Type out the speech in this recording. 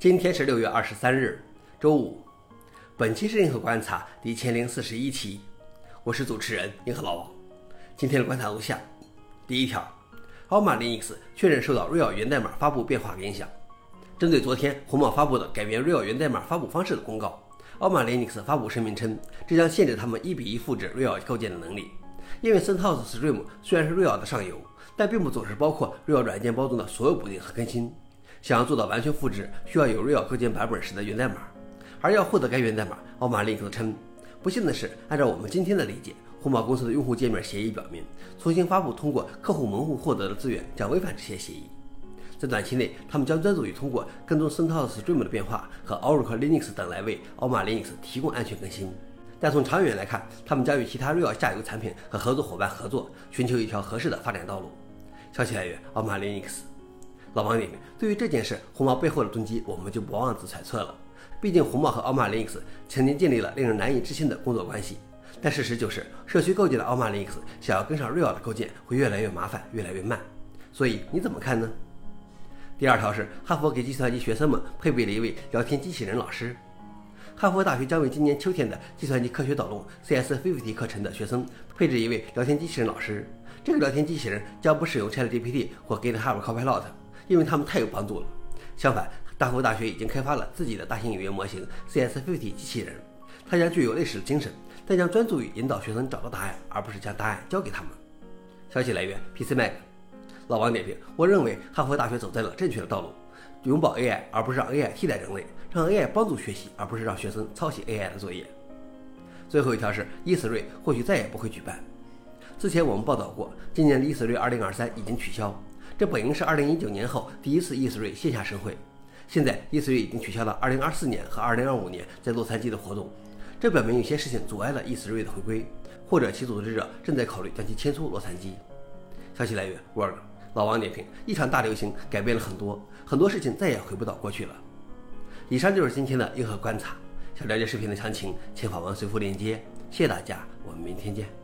今天是六月二十三日，周五。本期是银河观察第一千零四十一期，我是主持人银河老王。今天的观察如下：第一条，奥马 Linux 确认受到 Real 源代码发布变化影响。针对昨天红帽发布的改变 Real 源代码发布方式的公告，奥马 Linux 发布声明称，这将限制他们一比一复制 Real 构建的能力。因为 CentOS Stream 虽然是 Real 的上游，但并不总是包括 Real 软件包中的所有补丁和更新。想要做到完全复制，需要有 Real 构建版本时的源代码，而要获得该源代码，奥马 Linux 称，不幸的是，按照我们今天的理解，红帽公司的用户界面协议表明，重新发布通过客户门户获得的资源将违反这些协议。在短期内，他们将专注于通过跟踪 CentOS Stream 的变化和 Oracle Linux 等来为奥马 Linux 提供安全更新。但从长远来看，他们将与其他 Real 下游产品和合作伙伴合作，寻求一条合适的发展道路。消息来源：奥马 Linux。老王点评：对于这件事，红帽背后的动机，我们就不妄自揣测了。毕竟红帽和奥马 Linux 曾经建立了令人难以置信的工作关系。但事实就是，社区构建的奥马 Linux 想要跟上 Real 的构建，会越来越麻烦，越来越慢。所以你怎么看呢？第二条是，哈佛给计算机学生们配备了一位聊天机器人老师。哈佛大学将为今年秋天的计算机科学导论 CS50 课程的学生配置一位聊天机器人老师。这个聊天机器人将不使用 ChatGPT 或 GitHub Copilot。因为他们太有帮助了。相反，大佛大学已经开发了自己的大型语言模型 CS50 机器人，它将具有类似的精神，但将专注于引导学生找到答案，而不是将答案交给他们。消息来源：PC Mag。老王点评：我认为哈佛大学走在了正确的道路，拥抱 AI 而不是让 AI 替代人类，让 AI 帮助学习而不是让学生抄袭 AI 的作业。最后一条是，E3 或许再也不会举办。之前我们报道过，今年的 E3 2023已经取消。这本应是二零一九年后第一次 E3 线下盛会，现在 E3 已经取消了二零二四年和二零二五年在洛杉矶的活动，这表明有些事情阻碍了 E3 的回归，或者其组织者正在考虑将其迁出洛杉矶。消息来源：Word。老王点评：一场大流行改变了很多，很多事情再也回不到过去了。以上就是今天的硬核观察。想了解视频的详情，请访问随附链接。谢谢大家，我们明天见。